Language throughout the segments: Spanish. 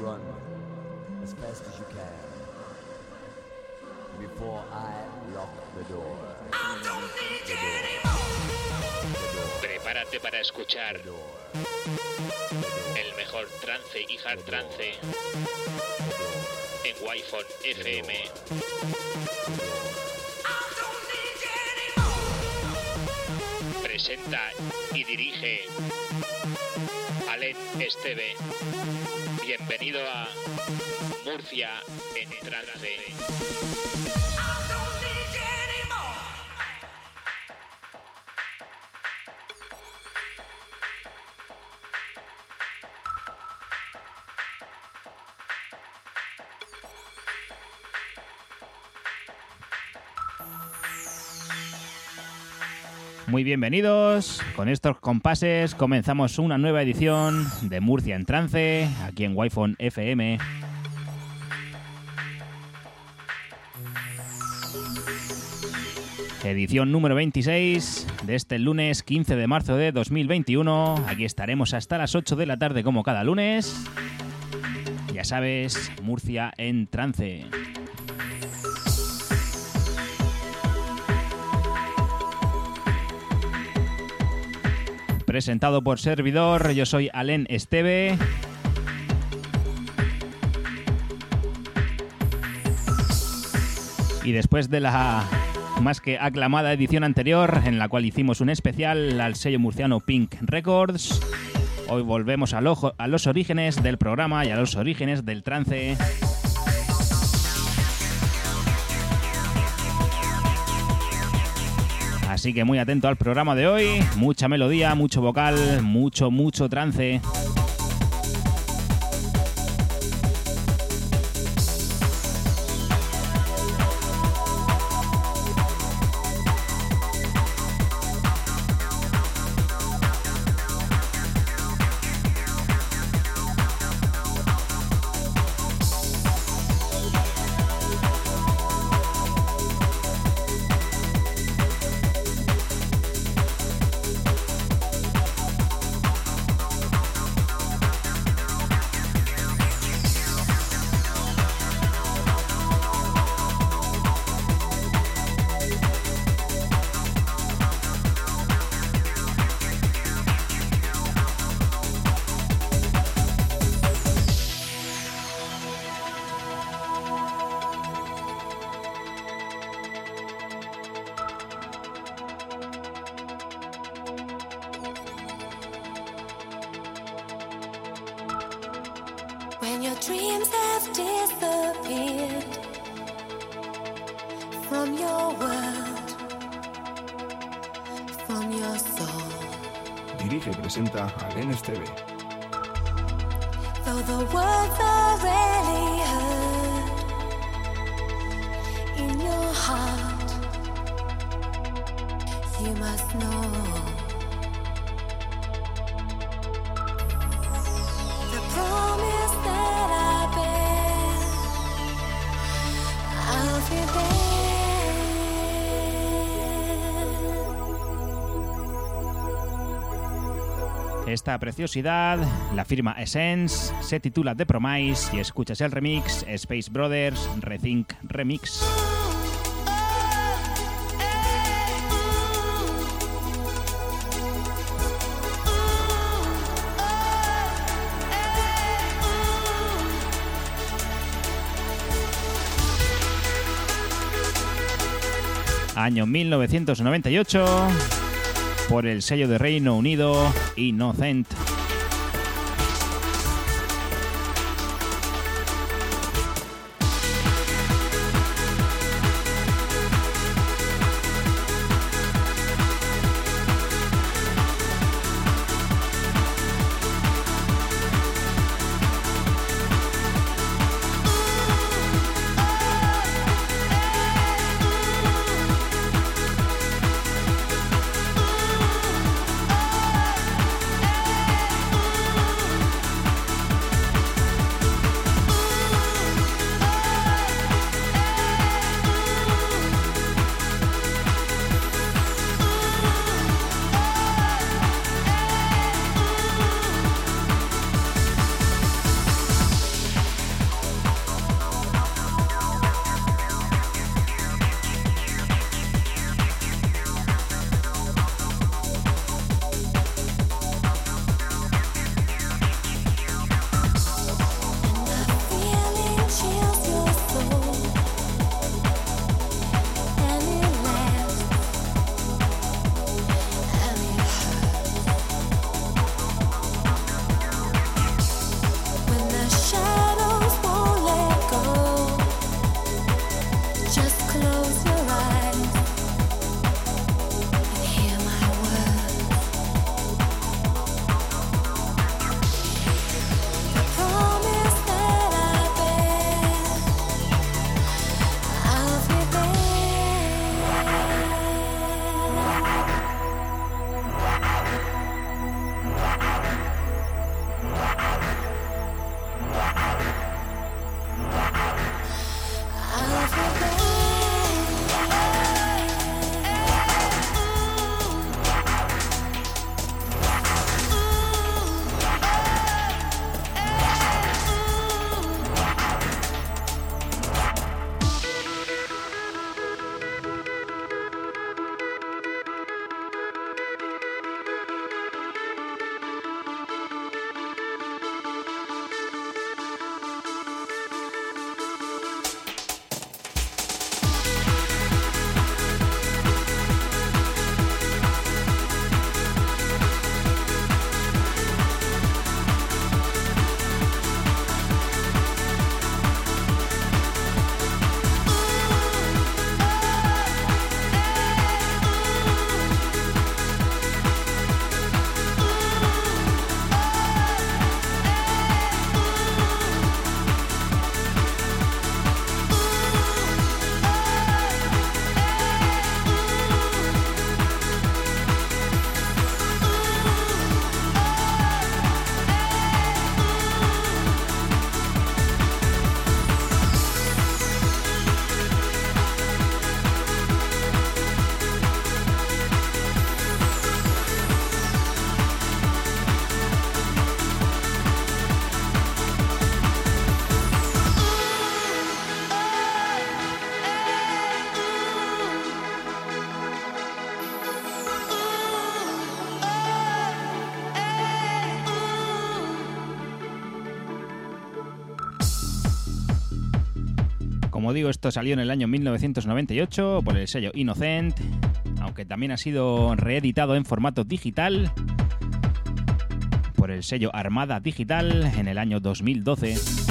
run as fast as you can before I lock the door. The door. Prepárate para escuchar The door. el mejor trance y hard trance en Wi-Fi FM. Presenta y dirige Alen Esteve. Bienvenido Murcia en trance. Muy bienvenidos. Con estos compases comenzamos una nueva edición de Murcia en Trance, aquí en Wi-Fi FM. Edición número 26 de este lunes 15 de marzo de 2021. Aquí estaremos hasta las 8 de la tarde como cada lunes. Ya sabes, Murcia en Trance. Presentado por servidor. Yo soy Alen Esteve. Y después de la más que aclamada edición anterior, en la cual hicimos un especial al sello murciano Pink Records, hoy volvemos ojo- a los orígenes del programa y a los orígenes del trance. Así que muy atento al programa de hoy, mucha melodía, mucho vocal, mucho, mucho trance. Esta preciosidad la firma Essence, se titula The Promise y escuchas el remix Space Brothers Rethink Remix. Año 1998 por el sello de Reino Unido Innocent. chill digo, esto salió en el año 1998 por el sello Innocent, aunque también ha sido reeditado en formato digital por el sello Armada Digital en el año 2012.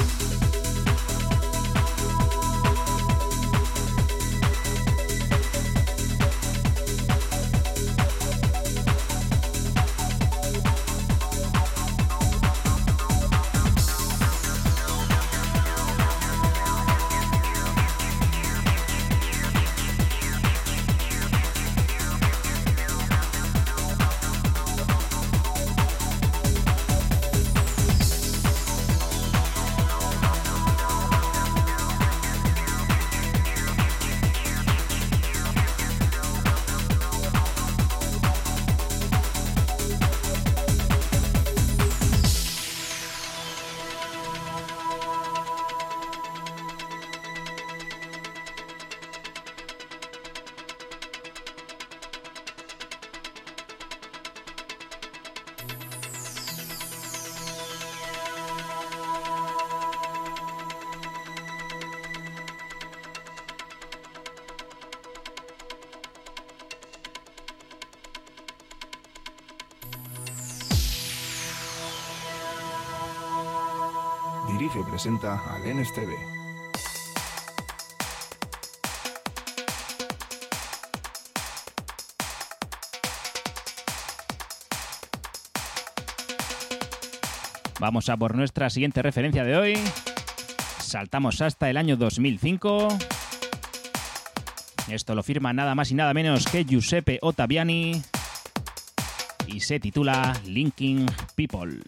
Y presenta al NSTV. Vamos a por nuestra siguiente referencia de hoy. Saltamos hasta el año 2005. Esto lo firma nada más y nada menos que Giuseppe Ottaviani y se titula Linking People.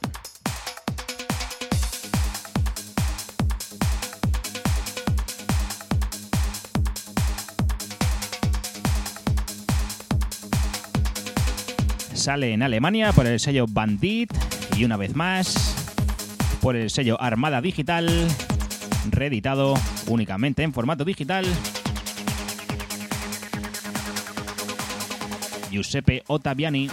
Sale en Alemania por el sello Bandit y una vez más por el sello Armada Digital, reeditado únicamente en formato digital. Giuseppe Ottaviani.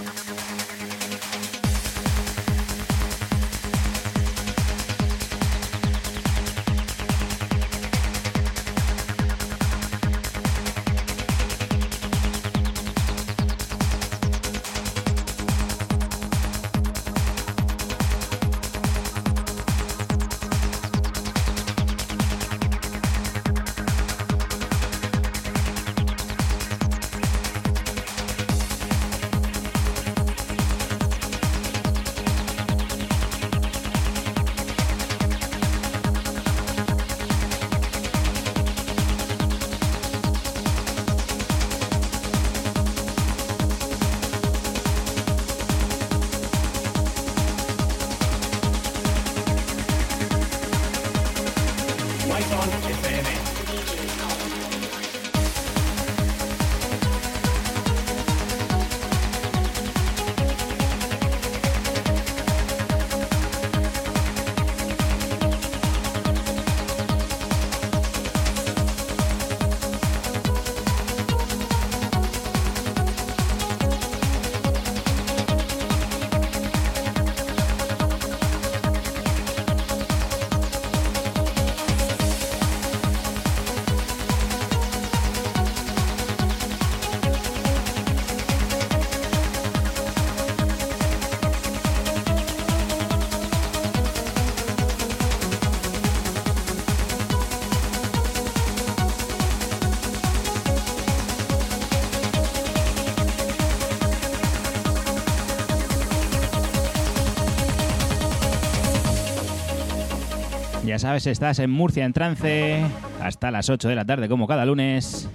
Ya sabes, estás en Murcia en trance hasta las 8 de la tarde como cada lunes.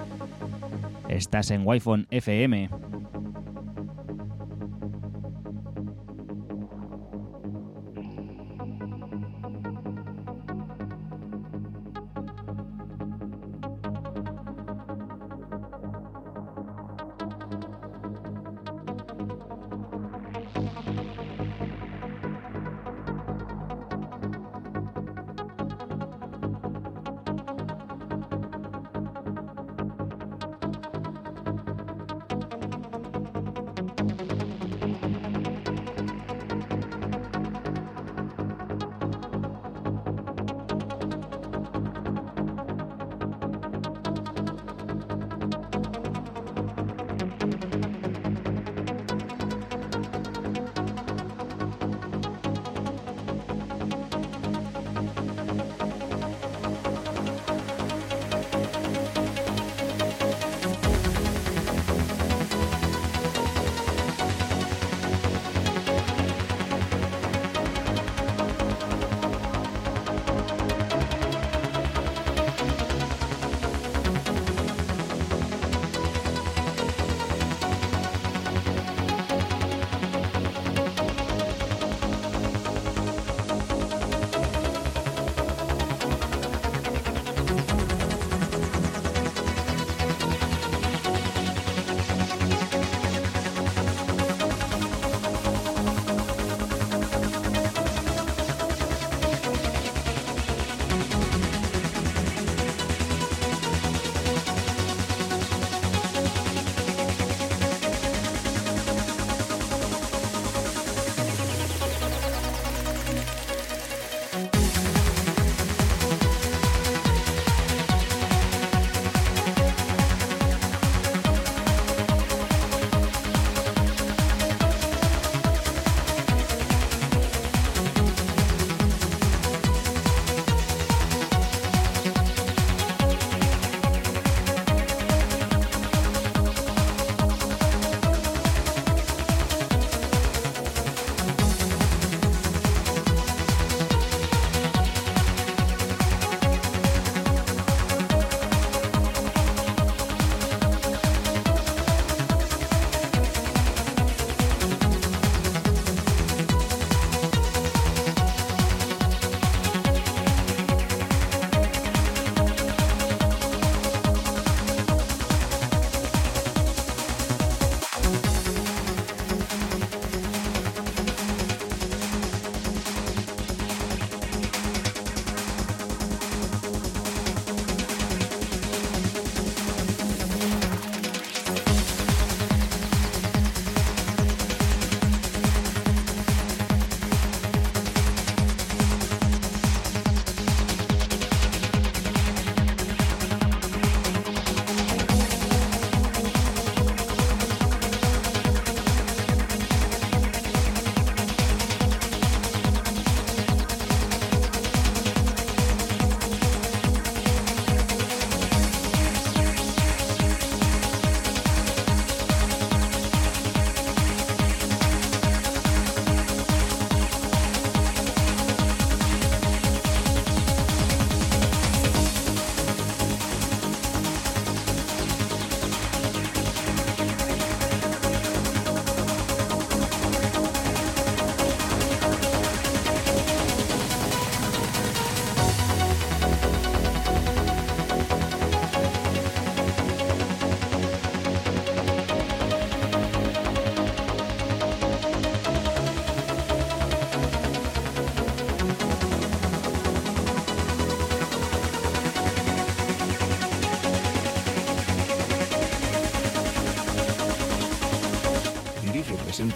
Estás en Wi-Fi FM.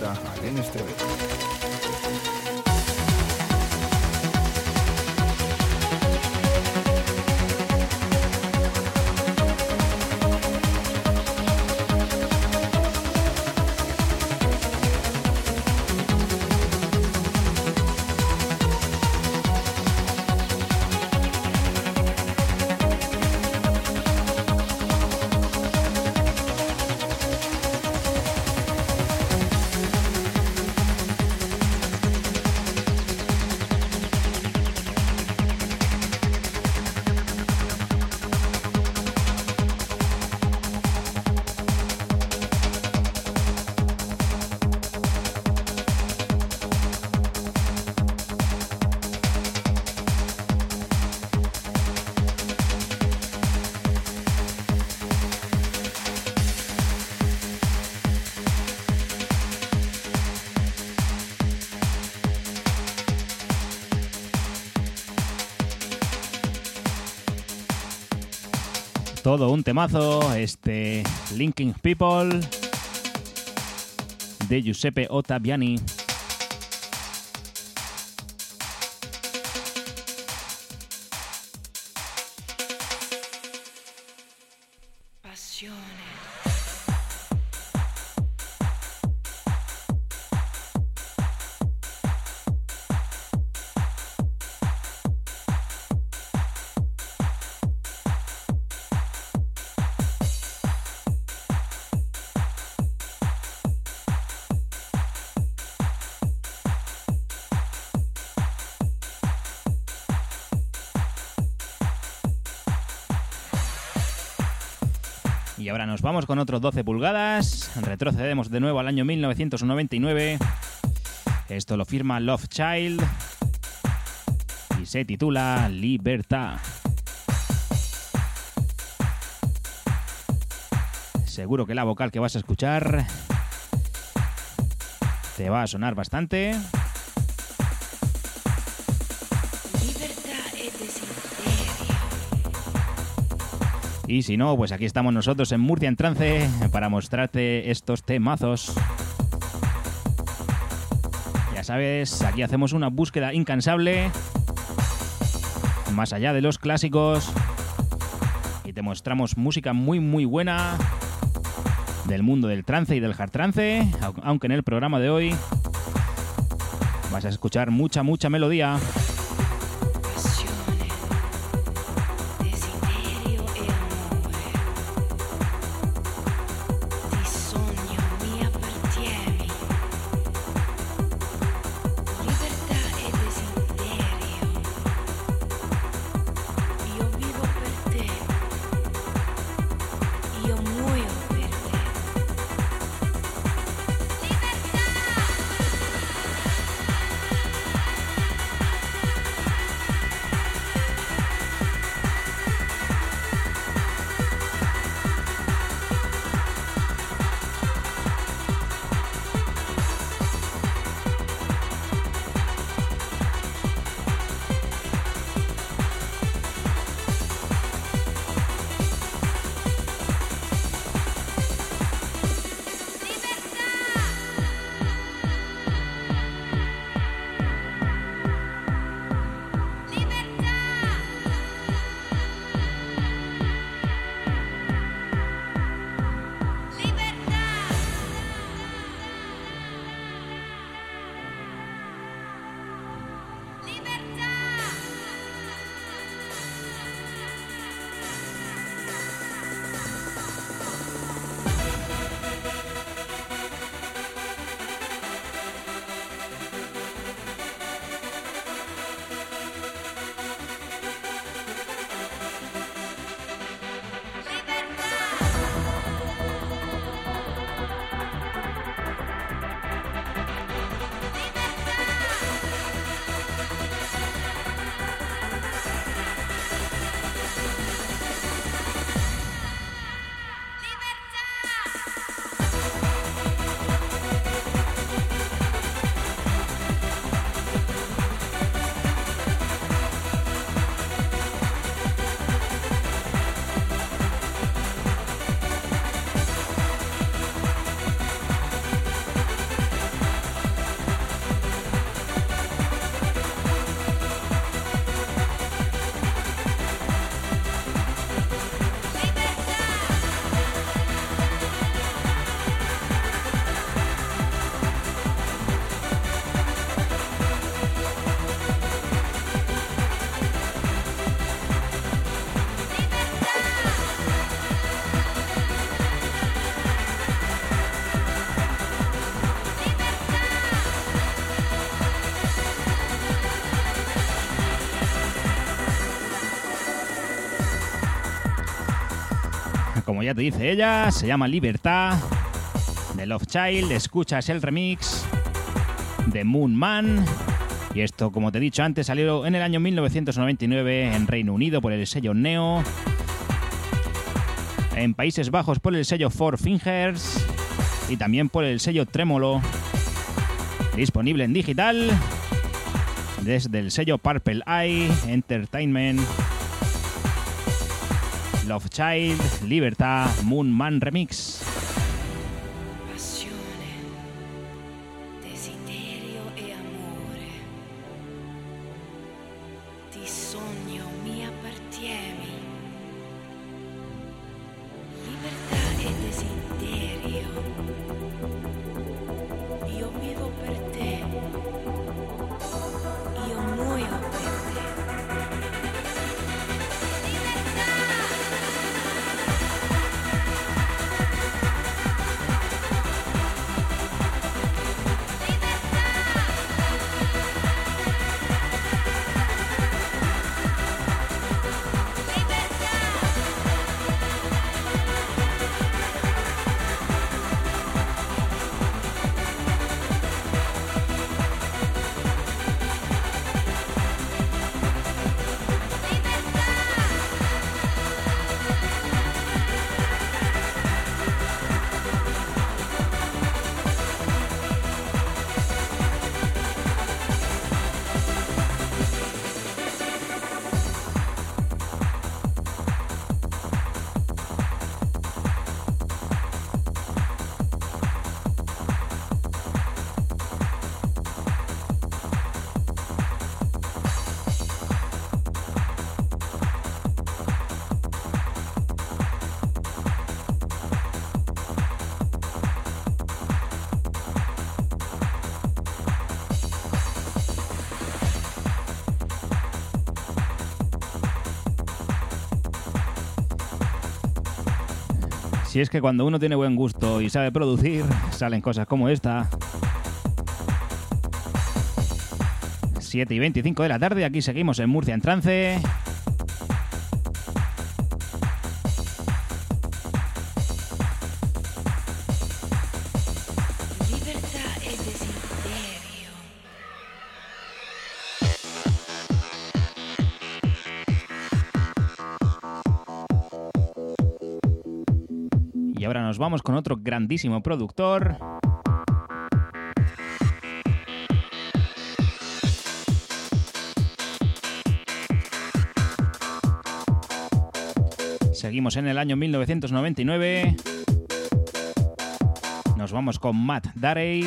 Presenta al NSTV. Todo un temazo, este Linking People de Giuseppe Ottaviani. Vamos con otros 12 pulgadas. Retrocedemos de nuevo al año 1999. Esto lo firma Love Child y se titula Libertad. Seguro que la vocal que vas a escuchar te va a sonar bastante. Y si no, pues aquí estamos nosotros en Murcia en trance para mostrarte estos temazos. Ya sabes, aquí hacemos una búsqueda incansable, más allá de los clásicos, y te mostramos música muy muy buena del mundo del trance y del hard trance, au- aunque en el programa de hoy vas a escuchar mucha mucha melodía. Como ya te dice ella, se llama Libertad. De Love Child, escuchas el remix de Moon Man. Y esto, como te he dicho antes, salió en el año 1999 en Reino Unido por el sello Neo. En Países Bajos por el sello Four Fingers. Y también por el sello Tremolo. Disponible en digital. Desde el sello Purple Eye Entertainment. Love Child, Libertad, Moon Man Remix. Es que cuando uno tiene buen gusto y sabe producir, salen cosas como esta. 7 y 25 de la tarde, aquí seguimos en Murcia en trance. Ahora nos vamos con otro grandísimo productor. Seguimos en el año 1999. Nos vamos con Matt Darey.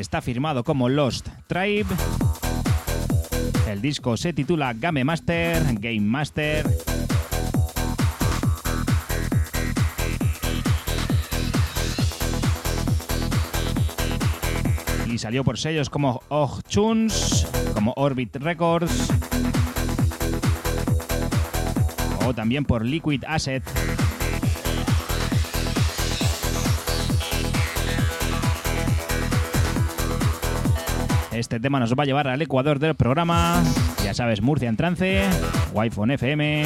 Está firmado como Lost Tribe. El disco se titula Game Master, Game Master. Y salió por sellos como Og Tunes, como Orbit Records, o también por Liquid Asset. Este tema nos va a llevar al ecuador del programa. Ya sabes, Murcia en trance, Wi-Fi FM.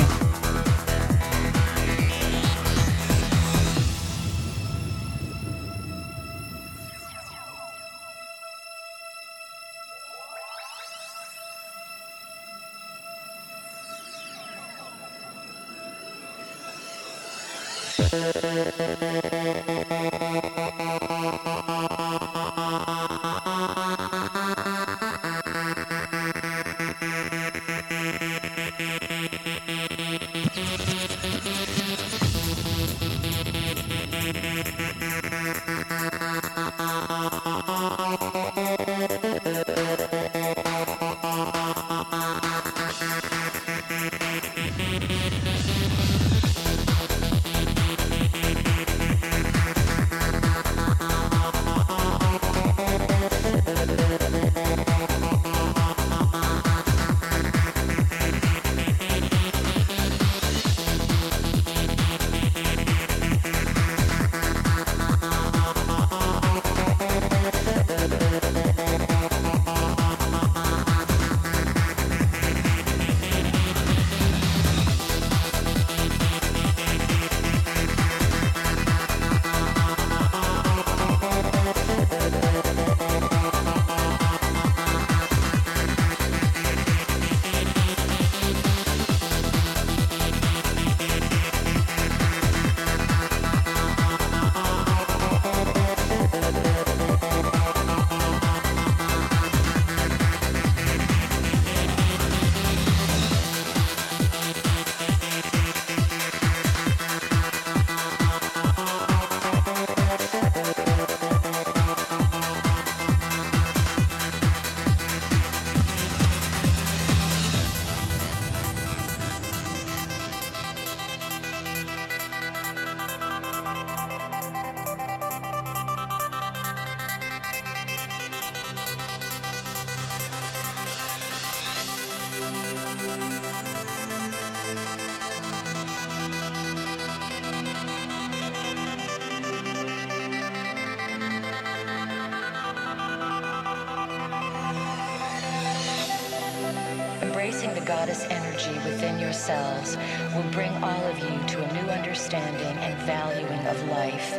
The goddess energy within yourselves will bring all of you to a new understanding and valuing of life.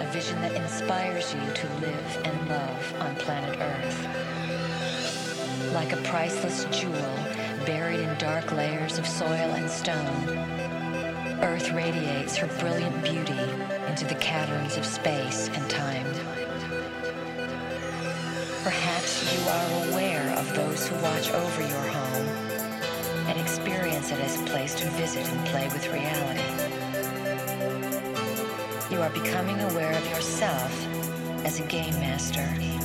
A vision that inspires you to live and love on planet Earth. Like a priceless jewel buried in dark layers of soil and stone, Earth radiates her brilliant beauty into the caverns of space and time. Perhaps you are aware of those who watch over your home it as a place to visit and play with reality. You are becoming aware of yourself as a game master.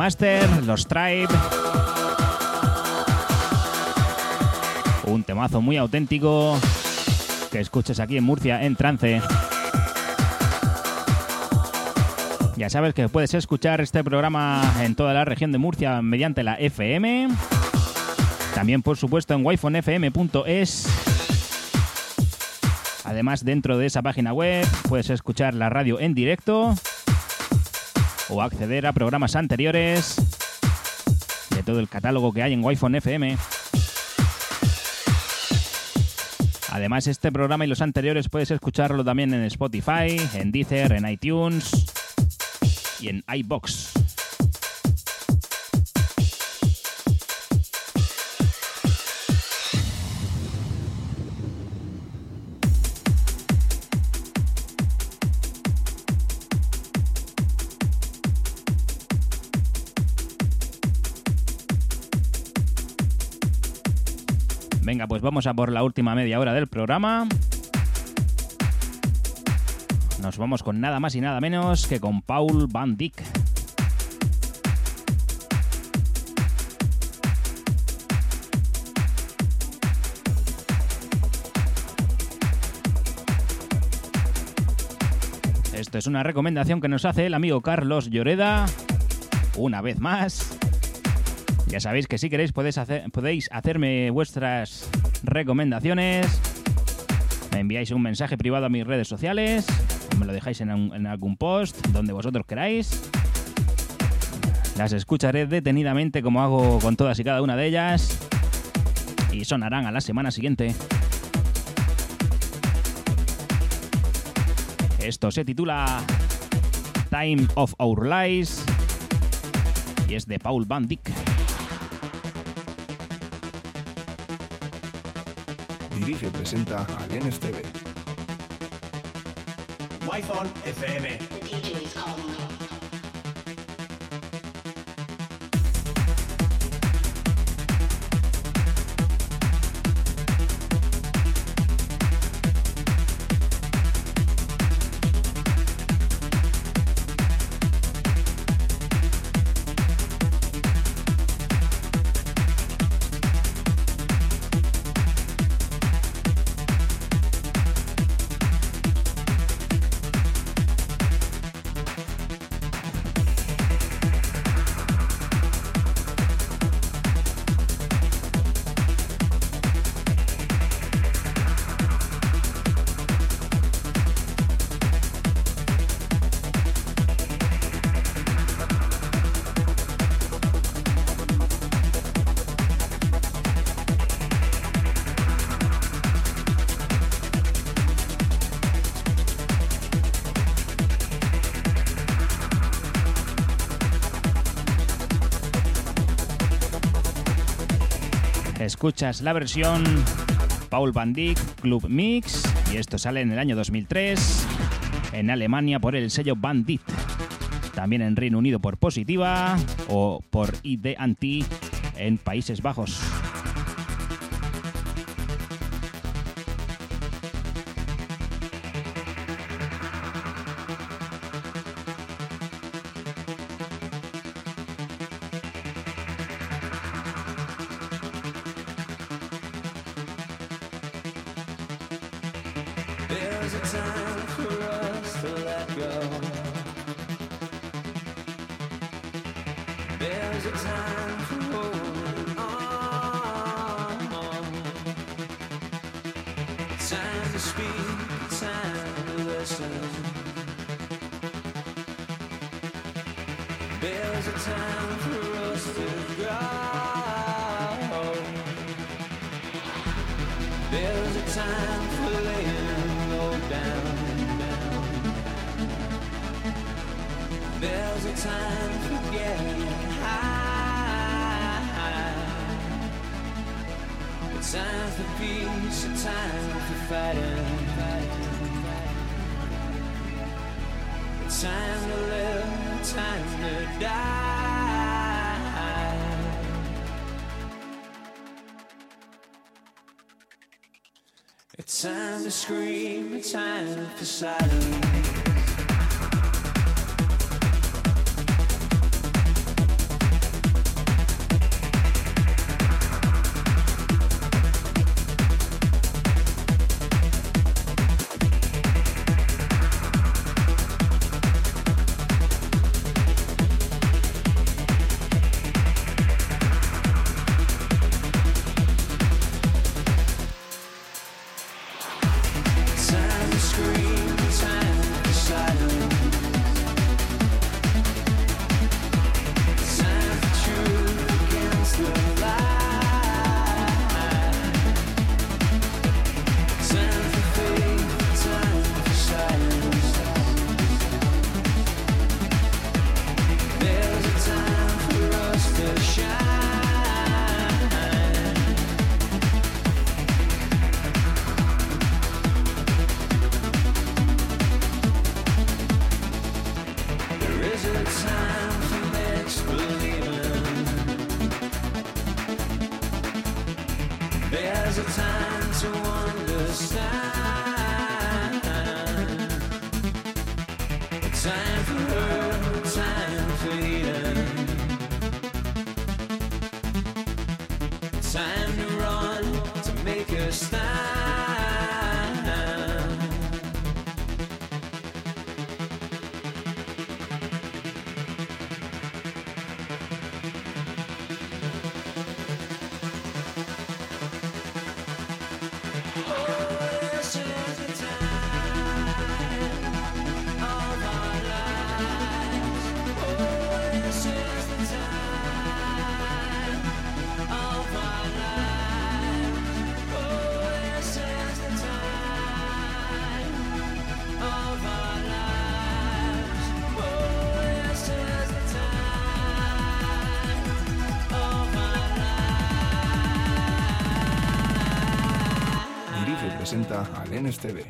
Master, los Tribe. Un temazo muy auténtico que escuches aquí en Murcia en trance. Ya sabes que puedes escuchar este programa en toda la región de Murcia mediante la FM. También, por supuesto, en wifonfm.es. Además, dentro de esa página web puedes escuchar la radio en directo o acceder a programas anteriores de todo el catálogo que hay en Wi-Fi FM. Además, este programa y los anteriores puedes escucharlo también en Spotify, en Deezer, en iTunes y en iBox. Pues vamos a por la última media hora del programa. Nos vamos con nada más y nada menos que con Paul Van Dyck. Esto es una recomendación que nos hace el amigo Carlos Lloreda. Una vez más. Ya sabéis que si queréis podéis, podéis hacerme vuestras recomendaciones. Me enviáis un mensaje privado a mis redes sociales. Me lo dejáis en algún post, donde vosotros queráis. Las escucharé detenidamente como hago con todas y cada una de ellas y sonarán a la semana siguiente. Esto se titula Time of Our Lives y es de Paul Van Dyck. Dirige y presenta Alien TV. Wi-Fi FM. Escuchas la versión Paul Van Club Mix y esto sale en el año 2003 en Alemania por el sello Bandit. También en Reino Unido por Positiva o por ID Anti en Países Bajos. Presenta a Lenes TV.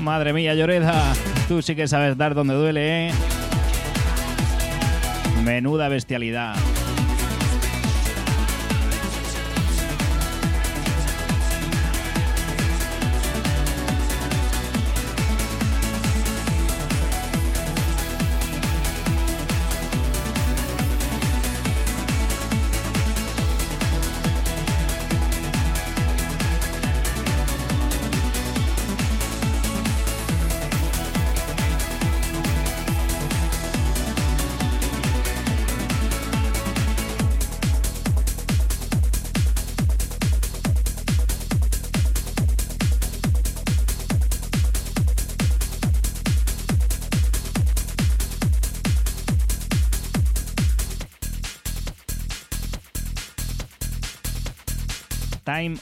Madre mía, Lloreda, tú sí que sabes dar donde duele, ¿eh? Menuda bestialidad.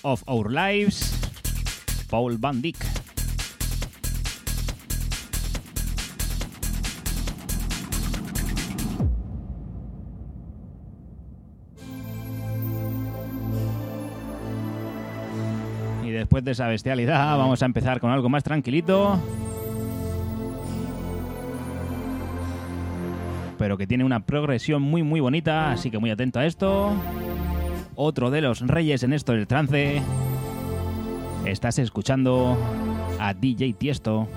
Of Our Lives, Paul Van Dyck. Y después de esa bestialidad vamos a empezar con algo más tranquilito. Pero que tiene una progresión muy muy bonita, así que muy atento a esto otro de los reyes en esto del trance. Estás escuchando a DJ Tiesto.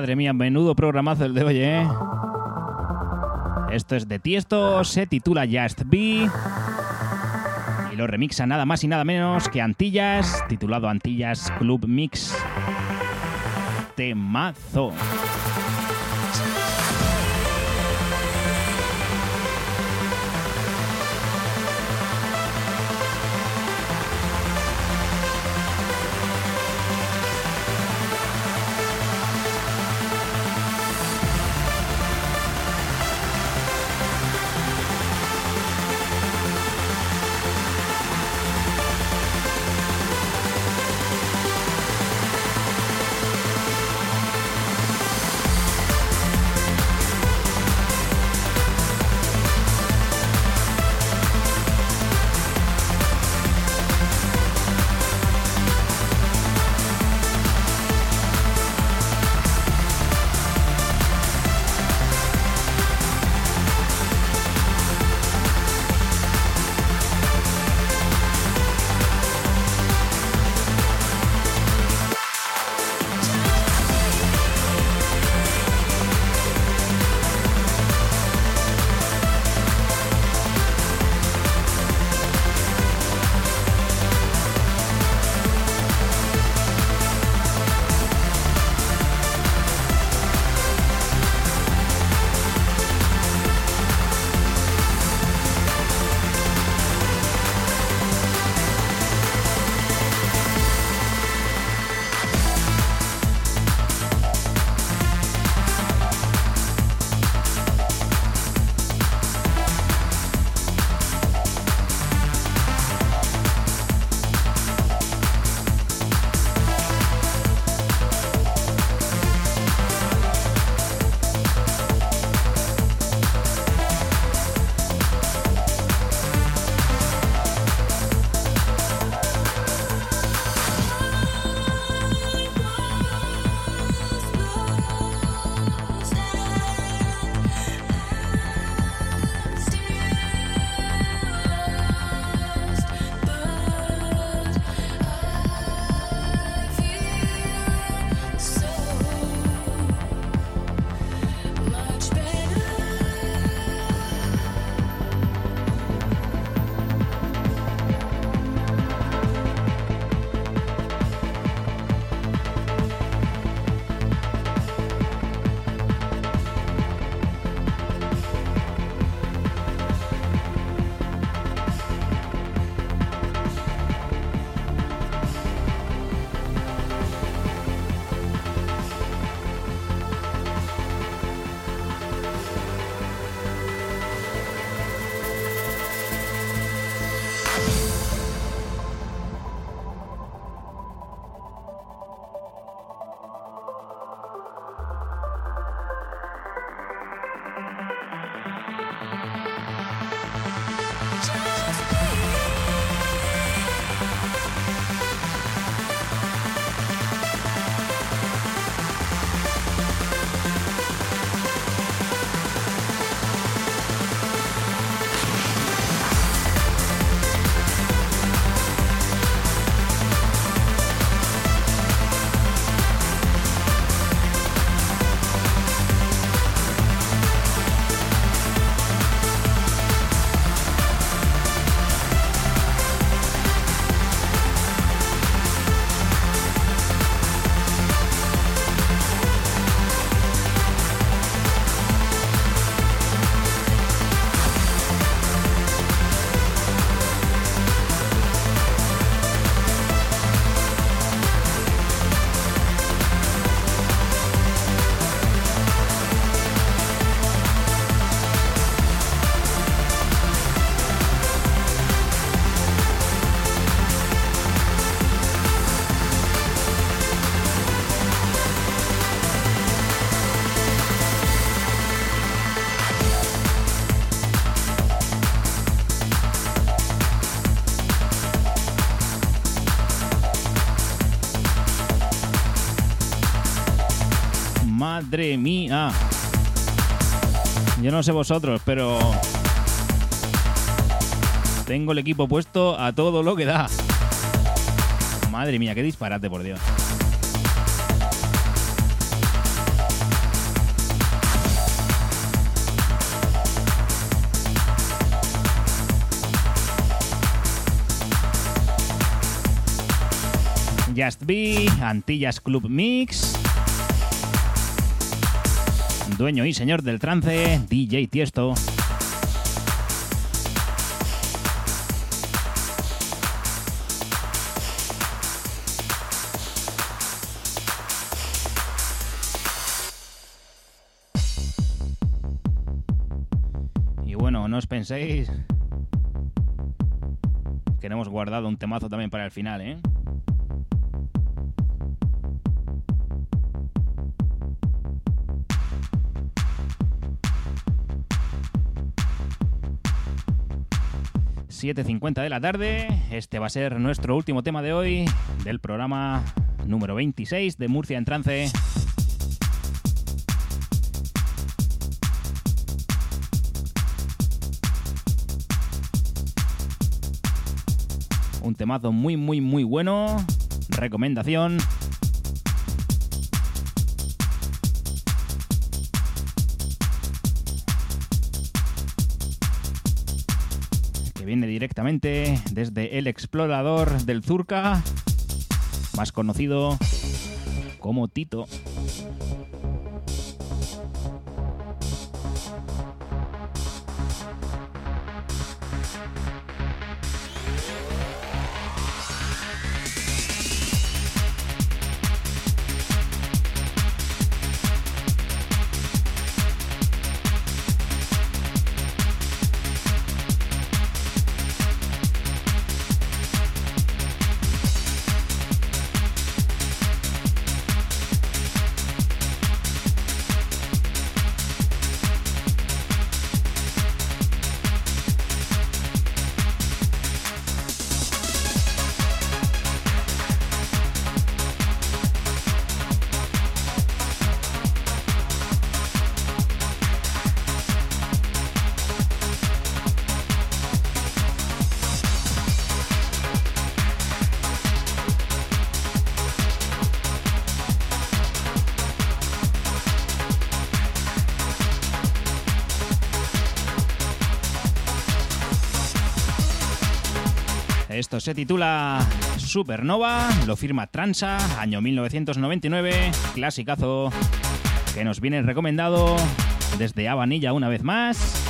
Madre mía, menudo programazo el de hoy, ¿eh? Esto es de Tiesto, se titula Just Be. Y lo remixa nada más y nada menos que Antillas, titulado Antillas Club Mix. Temazo. Madre mía. Yo no sé vosotros, pero tengo el equipo puesto a todo lo que da. Madre mía, qué disparate, por Dios. Just Be, Antillas Club Mix. Dueño y señor del trance, DJ Tiesto. Y bueno, no os penséis que hemos guardado un temazo también para el final, ¿eh? ...7.50 de la tarde... ...este va a ser nuestro último tema de hoy... ...del programa número 26 de Murcia en Trance... Un temazo muy, muy, muy bueno. Recomendación. Directamente desde el explorador del Zurka, más conocido como Tito. Esto se titula Supernova, lo firma Transa, año 1999, clasicazo que nos viene recomendado desde Avanilla una vez más.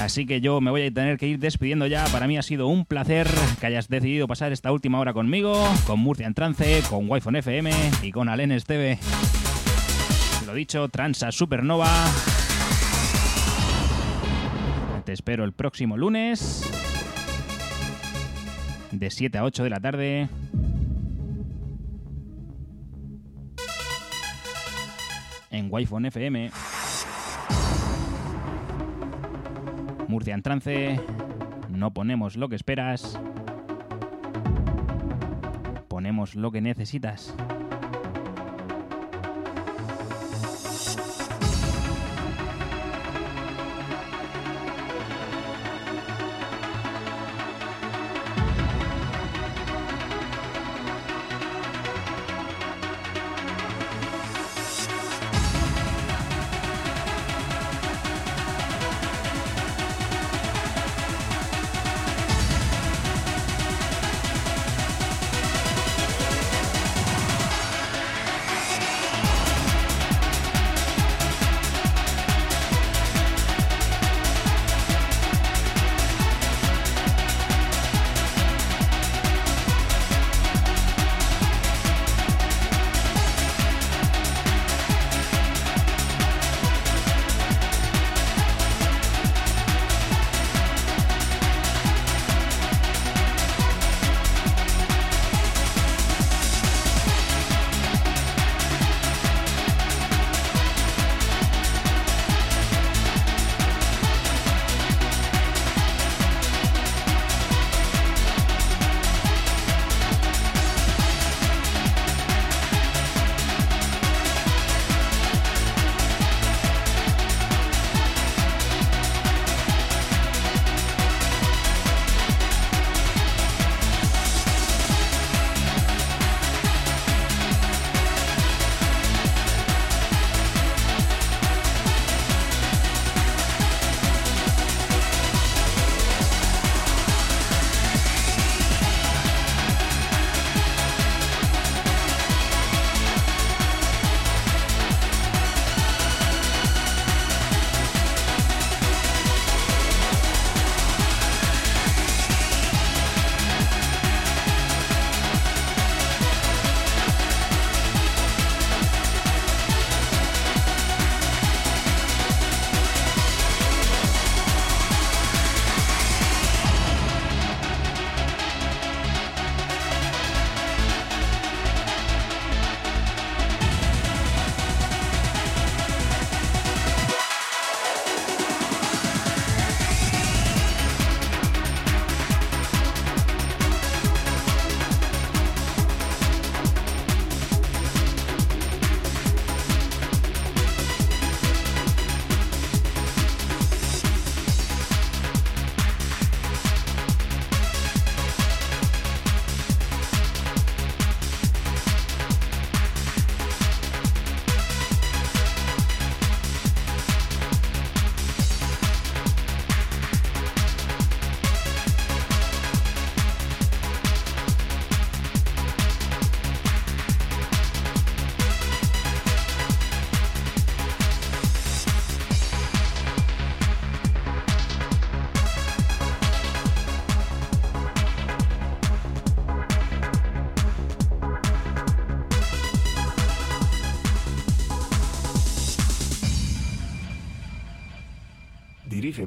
Así que yo me voy a tener que ir despidiendo ya. Para mí ha sido un placer que hayas decidido pasar esta última hora conmigo, con Murcia en Trance, con wi FM y con Alenes TV. Lo dicho, Transa Supernova. Te espero el próximo lunes de 7 a 8 de la tarde. En wi FM. Murcia en trance. No ponemos lo que esperas. Ponemos lo que necesitas.